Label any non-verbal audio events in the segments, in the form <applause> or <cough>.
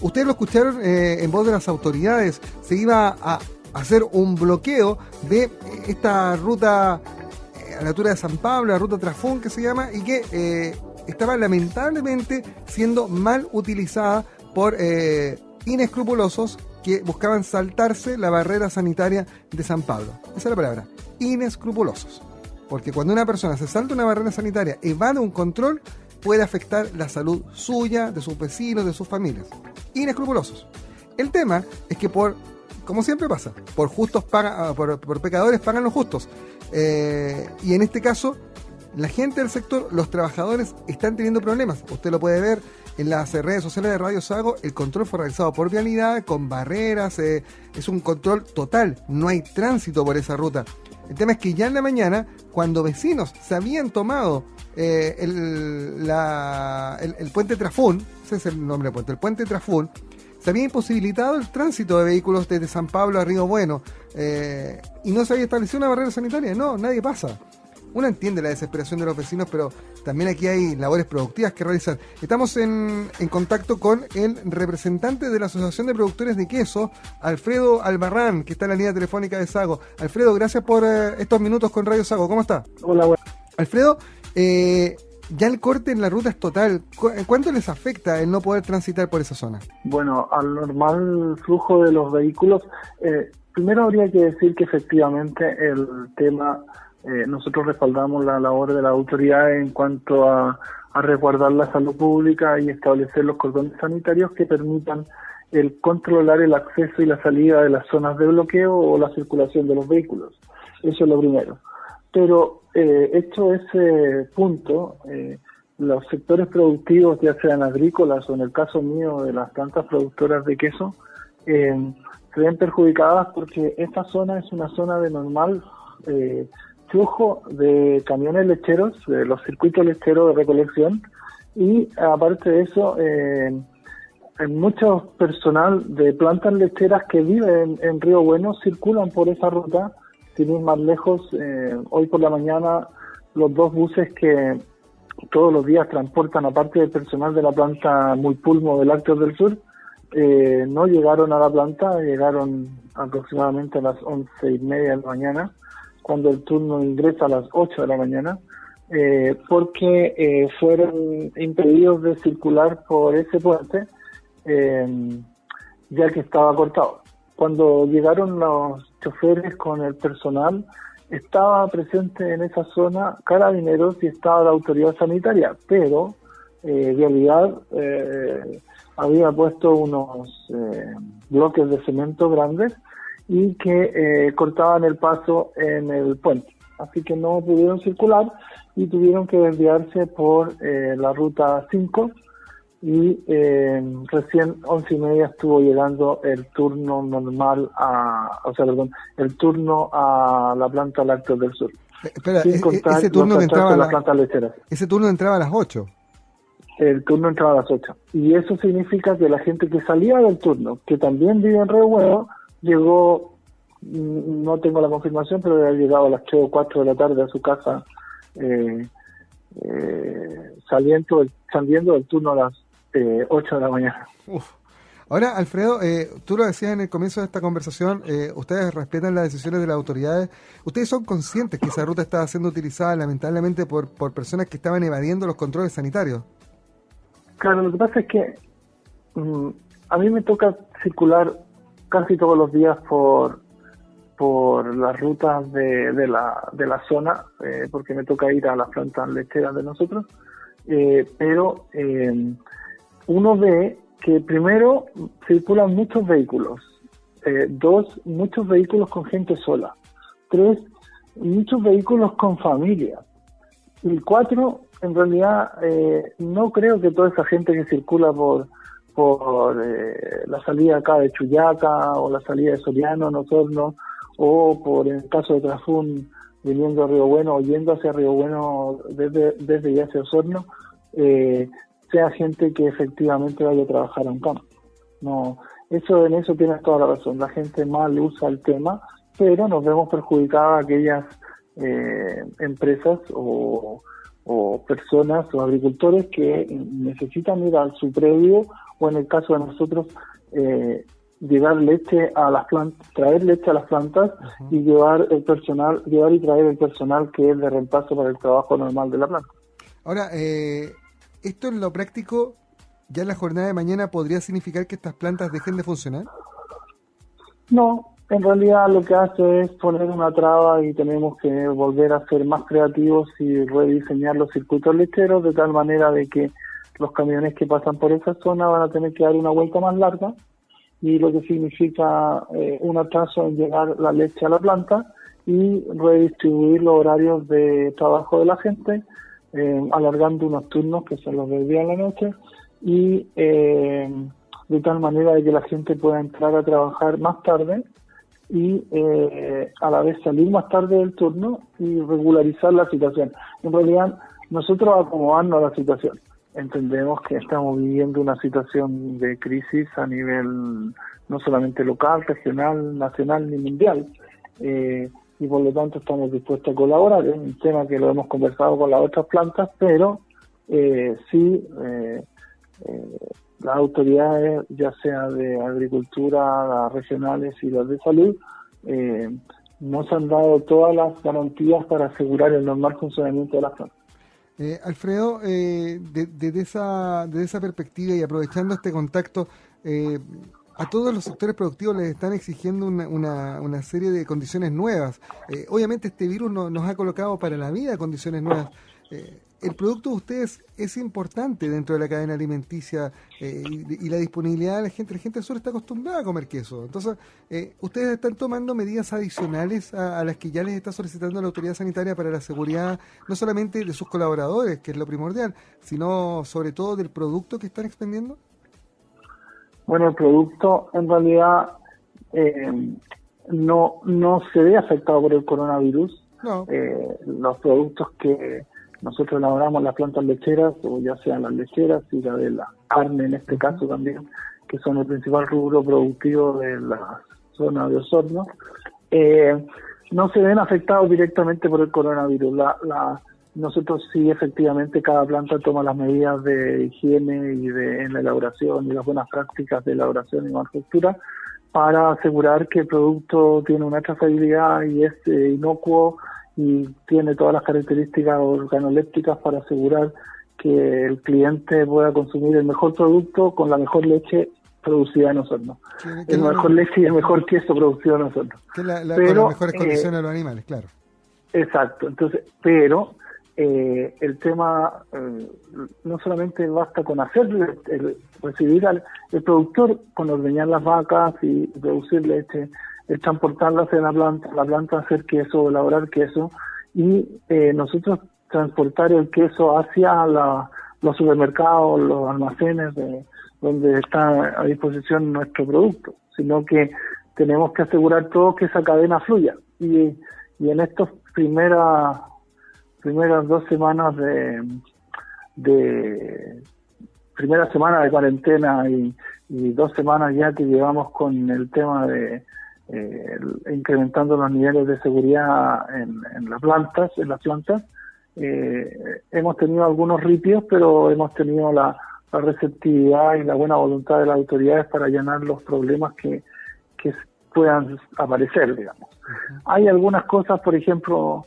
ustedes lo escucharon eh, en voz de las autoridades, se iba a hacer un bloqueo de esta ruta eh, a la altura de San Pablo, la ruta Trafón que se llama, y que eh, estaba lamentablemente siendo mal utilizada por inescrupulosos que buscaban saltarse la barrera sanitaria de San Pablo. Esa es la palabra, inescrupulosos. Porque cuando una persona se salta una barrera sanitaria, evade un control, puede afectar la salud suya, de sus vecinos, de sus familias. Inescrupulosos. El tema es que por, como siempre pasa, por justos pagan, ah, por, pecadores pagan los justos. Eh, y en este caso, la gente del sector, los trabajadores, están teniendo problemas. Usted lo puede ver en las redes sociales de Radio Sago, el control fue realizado por vialidad, con barreras, eh, es un control total, no hay tránsito por esa ruta. El tema es que ya en la mañana, cuando vecinos se habían tomado eh, el, el, puente Trafún, ese es el nombre del puente, el puente Trafún, se había imposibilitado el tránsito de vehículos desde San Pablo a Río Bueno eh, y no se había establecido una barrera sanitaria. No, nadie pasa uno entiende la desesperación de los vecinos, pero también aquí hay labores productivas que realizar. Estamos en, contacto con el representante de la Asociación de Productores de Queso, Alfredo Albarrán, que está en la línea telefónica de Sago. Alfredo, gracias por eh, estos minutos con Radio Sago. ¿Cómo está? Hola, bueno. Alfredo, eh, ya el corte en la ruta es total. ¿Cuánto les afecta el no poder transitar por esa zona? Bueno, al normal flujo de los vehículos, eh, primero habría que decir que efectivamente el tema eh, nosotros respaldamos la labor de la autoridad en cuanto a, resguardar la salud pública y establecer los cordones sanitarios que permitan el controlar el acceso y la salida de las zonas de bloqueo o la circulación de los vehículos. Eso es lo primero. Pero eh, hecho ese punto, eh, los sectores productivos, ya sean agrícolas o en el caso mío de las plantas productoras de queso, eh, se ven perjudicadas porque esta zona es una zona de normal eh, flujo de camiones lecheros, de los circuitos lecheros de recolección y aparte de eso, eh, mucho personal de plantas lecheras que viven en, Río Bueno circulan por esa ruta, sin ir más lejos. Eh, hoy por la mañana los dos buses que todos los días transportan, aparte del personal de la planta Muy Pulmo del Lácteos del Sur, eh, no llegaron a la planta, llegaron aproximadamente a las once y media de la mañana cuando el turno ingresa a las 8 de la mañana, eh, porque eh, fueron impedidos de circular por ese puente, eh, ya que estaba cortado. Cuando llegaron los choferes con el personal, estaba presente en esa zona carabineros y estaba la autoridad sanitaria, pero en realidad había puesto unos bloques de cemento grandes y que eh, cortaban el paso en el puente. Así que no pudieron circular y tuvieron que desviarse por eh, la ruta 5 y eh, recién once y media estuvo llegando el turno normal a, o sea, perdón, el turno a la planta lácteos del sur. Espera, e-, e-, ese turno entraba a la, ese turno entraba a las 8 el turno entraba a las 8. Y eso significa que la gente que salía del turno, que también vive en Río Bueno, llegó, mm, no tengo la confirmación, pero había llegado a las 3 o 4 de la tarde a su casa, eh, eh, saliendo, saliendo del turno a las eh, 8 de la mañana. Ahora, Alfredo, eh, tú lo decías en el comienzo de esta conversación, eh, ustedes respetan las decisiones de las autoridades. ¿Ustedes son conscientes que esa ruta estaba siendo utilizada lamentablemente por, por personas que estaban evadiendo los controles sanitarios? Claro, lo que pasa es que mm, a mí me toca circular casi todos los días por por las rutas de, de, la, de la zona, eh, porque me toca ir a las plantas lecheras de nosotros, eh, pero eh, uno ve que primero circulan muchos vehículos, dos, muchos vehículos con gente sola, tres, muchos vehículos con familia, y cuatro, en realidad no creo que toda esa gente que circula por por eh, la salida acá de Chuyaca o la salida de Soriano, Nosorno, o por el caso de Trafún viniendo a Río Bueno o yendo hacia Río Bueno desde, desde ya hacia Osorno, eh, sea gente que efectivamente vaya a trabajar en campo. No, eso en eso tienes toda la razón. La gente mal usa el tema, pero nos vemos perjudicadas aquellas eh, empresas o, o personas o agricultores que necesitan ir a su predio o en el caso de nosotros, eh, llevar leche a las plantas, traer leche a las plantas y llevar el personal, llevar y traer el personal que es de reemplazo para el trabajo normal de la planta. Ahora, eh, esto en lo práctico, ya en la jornada de mañana podría significar que estas plantas dejen de funcionar. No, en realidad lo que hace es poner una traba y tenemos que volver a ser más creativos y rediseñar los circuitos lecheros de tal manera de que los camiones que pasan por esa zona van a tener que dar una vuelta más larga y lo que significa eh, un atraso en llegar la leche a la planta y redistribuir los horarios de trabajo de la gente, eh, alargando unos turnos que son los del día a la noche y eh, de tal manera de que la gente pueda entrar a trabajar más tarde y a la vez salir más tarde del turno y regularizar la situación. En realidad, nosotros acomodamos la situación entendemos que estamos viviendo una situación de crisis a nivel no solamente local, regional, nacional ni mundial. Eh, y por lo tanto estamos dispuestos a colaborar. Es un tema que lo hemos conversado con las otras plantas, pero eh, sí eh, eh, las autoridades, ya sea de agricultura, las regionales y las de salud, nos han dado todas las garantías para asegurar el normal funcionamiento de las plantas. Alfredo, desde esa, de esa perspectiva y aprovechando este contacto, eh, a todos los sectores productivos les están exigiendo una, una, una serie de condiciones nuevas. Eh, obviamente este virus nos ha colocado para la vida condiciones nuevas. Eh, el producto de ustedes es importante dentro de la cadena alimenticia eh, y, la disponibilidad de la gente. La gente solo está acostumbrada a comer queso. Entonces, eh, ustedes están tomando medidas adicionales a, las que ya les está solicitando la autoridad sanitaria para la seguridad, no solamente de sus colaboradores, que es lo primordial, sino sobre todo del producto que están expendiendo. Bueno, el producto en realidad no, no se ve afectado por el coronavirus. No. los productos que nosotros elaboramos las plantas lecheras, o ya sean las lecheras y la de la carne en este caso también, que son el principal rubro productivo de la zona de Osorno, eh, no se ven afectados directamente por el coronavirus. La, la, nosotros sí, efectivamente, cada planta toma las medidas de higiene y de en la elaboración y las buenas prácticas de elaboración y manufactura para asegurar que el producto tiene una trazabilidad y es eh, inocuo y tiene todas las características organolépticas para asegurar que el cliente pueda consumir el mejor producto con la mejor leche producida en nosotros. el mejor leche y el mejor queso producido en nosotros. Que la, con las mejores eh, condiciones de los animales, claro. Exacto. Entonces, pero eh, el tema eh, no solamente basta con hacer el, recibir al el productor con ordeñar las vacas y producir leche es transportarlas en la planta, la planta hacer queso, elaborar queso y eh, nosotros transportar el queso hacia los supermercados, los almacenes de, donde está a disposición nuestro producto, sino que tenemos que asegurar todo que esa cadena fluya. Y, y en estas primeras primeras dos semanas de, de primera semana de cuarentena y, y dos semanas ya que llevamos con el tema de eh, incrementando los niveles de seguridad en, las plantas, en las plantas. Eh, hemos tenido algunos ripios, pero hemos tenido la, receptividad y la buena voluntad de las autoridades para allanar los problemas que, que puedan aparecer, digamos. Hay algunas cosas, por ejemplo,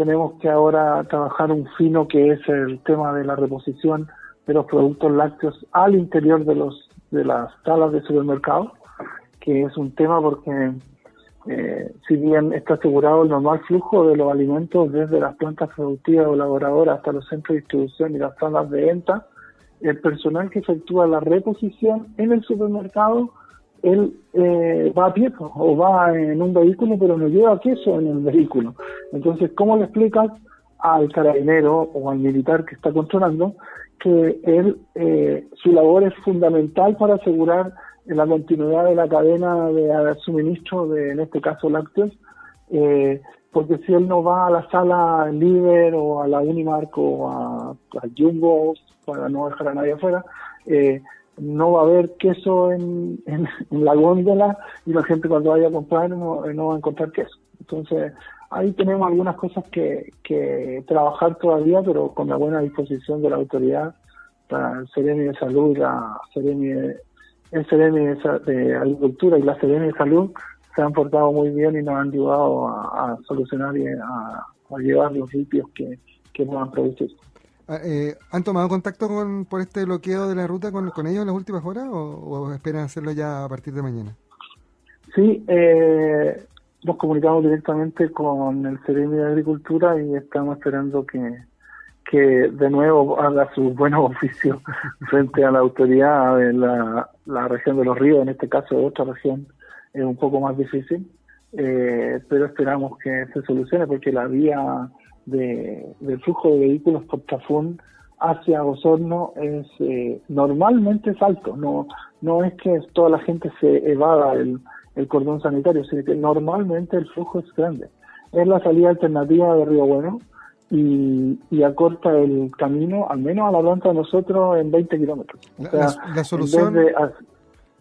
tenemos que ahora trabajar un fino que es el tema de la reposición de los productos lácteos al interior de los de las salas de supermercado que es un tema porque eh, si bien está asegurado el normal flujo de los alimentos desde las plantas productivas o elaboradoras hasta los centros de distribución y las salas de venta, el personal que efectúa la reposición en el supermercado, él eh, va a pie o va en un vehículo, pero no lleva queso en el vehículo. Entonces, ¿cómo le explicas al carabinero o al militar que está controlando que él, eh, su labor es fundamental para asegurar la continuidad de la cadena de suministro de, en este caso, lácteos, eh, porque si él no va a la sala Líder o a la Unimark o a, Jumbo, para no dejar a nadie afuera, eh, no va a haber queso en, en, la góndola y la gente cuando vaya a comprar no, no, va a encontrar queso. Entonces, ahí tenemos algunas cosas que, que trabajar todavía, pero con la buena disposición de la autoridad el Seremi de Salud, la Seremi el Seremi de, Agricultura y la Seremi de Salud se han portado muy bien y nos han ayudado a, solucionar y a, llevar los limpios que, que puedan producir. Ah, eh, ¿Han tomado contacto con, por este bloqueo de la ruta con, ellos en las últimas horas o, esperan hacerlo ya a partir de mañana? Sí, eh, nos comunicamos directamente con el Seremi de Agricultura y estamos esperando que, que de nuevo haga su buen oficio <laughs> frente a la autoridad de la, región de los ríos, en este caso de otra región, es un poco más difícil, eh, pero esperamos que se solucione porque la vía de, del flujo de vehículos por Tafún hacia Osorno es eh, normalmente es alto, no, no es que toda la gente se evada el el cordón sanitario, sino que normalmente el flujo es grande. Es la salida alternativa de Río Bueno y, acorta el camino, al menos a la planta de nosotros, en 20 kilómetros. la, solución...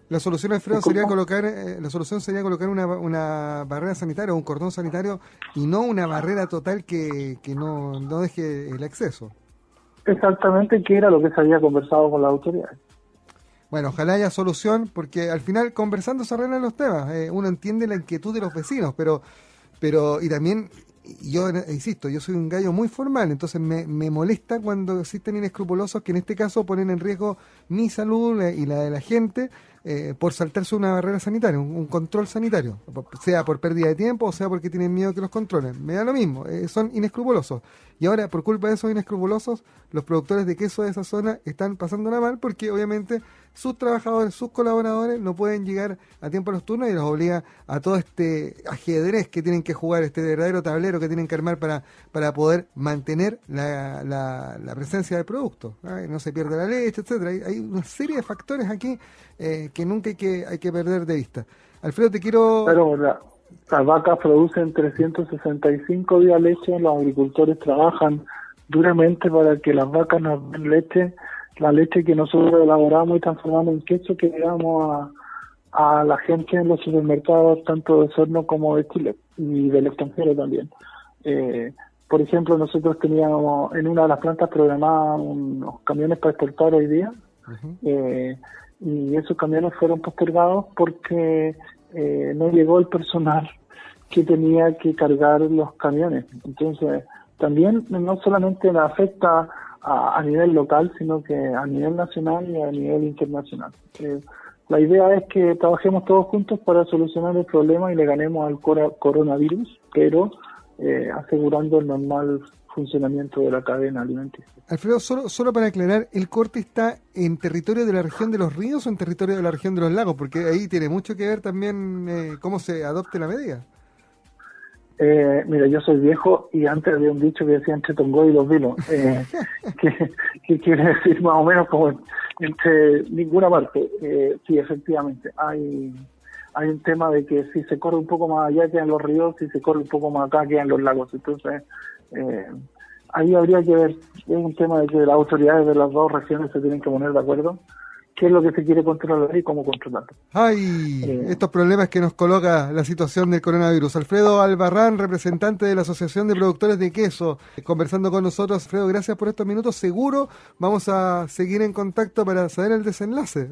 la solución, Alfredo, sería colocar, eh, la solución sería colocar una, una barrera sanitaria o un cordón sanitario y no una barrera total que, que no, no deje el acceso. Exactamente, que era lo que se había conversado con las autoridades. Bueno, ojalá haya solución, porque al final conversando se arreglan los temas. Eh, uno entiende la inquietud de los vecinos, pero, pero y también, yo insisto, yo soy un gallo muy formal, entonces me, me molesta cuando existen inescrupulosos que en este caso ponen en riesgo mi salud y la de la gente eh, por saltarse una barrera sanitaria, un, control sanitario, sea por pérdida de tiempo o sea porque tienen miedo que los controlen. Me da lo mismo, eh, son inescrupulosos. Y ahora, por culpa de esos inescrupulosos, los productores de queso de esa zona están pasándola mal porque obviamente sus trabajadores, sus colaboradores no pueden llegar a tiempo a los turnos y los obliga a todo este ajedrez que tienen que jugar, este verdadero tablero que tienen que armar para, para poder mantener la, la, presencia del producto. No se pierde la leche, etcétera. Hay, hay una serie de factores aquí eh, que nunca hay que, hay que perder de vista. Alfredo, te quiero... Pero las vacas producen 365 días leche, los agricultores trabajan duramente para que las vacas nos den leche, la leche que nosotros elaboramos y transformamos en queso que le damos a, a la gente en los supermercados, tanto de Sorno como de Chile y del extranjero también. Eh, por ejemplo, nosotros teníamos en una de las plantas programadas unos camiones para exportar hoy día y esos camiones fueron postergados porque eh, no llegó el personal <laughs> que tenía que cargar los camiones. Entonces, también no solamente la afecta a, nivel local, sino que a nivel nacional y a nivel internacional. Eh, la idea es que trabajemos todos juntos para solucionar el problema y le ganemos al coronavirus, pero eh, asegurando el normal funcionamiento de la cadena alimenticia. Alfredo, solo, solo para aclarar, ¿el corte está en territorio de la región de los ríos o en territorio de la región de los lagos? Porque ahí tiene mucho que ver también eh, cómo se adopte la medida. Eh, mira, yo soy viejo y antes había un dicho que decía entre Tongo y los vinos, <laughs> eh, que, quiere decir más o menos como entre ninguna parte. Eh, sí, efectivamente, hay hay un tema de que si se corre un poco más allá quedan los ríos, si se corre un poco más acá quedan los lagos. Entonces, eh, ahí habría que ver, es un tema de que las autoridades de las dos regiones se tienen que poner de acuerdo qué es lo que se quiere controlar y cómo controlarlo. Ay, eh, estos problemas que nos coloca la situación del coronavirus. Alfredo Albarrán, representante de la Asociación de Productores de Queso, conversando con nosotros. Alfredo, gracias por estos minutos. Seguro vamos a seguir en contacto para saber el desenlace.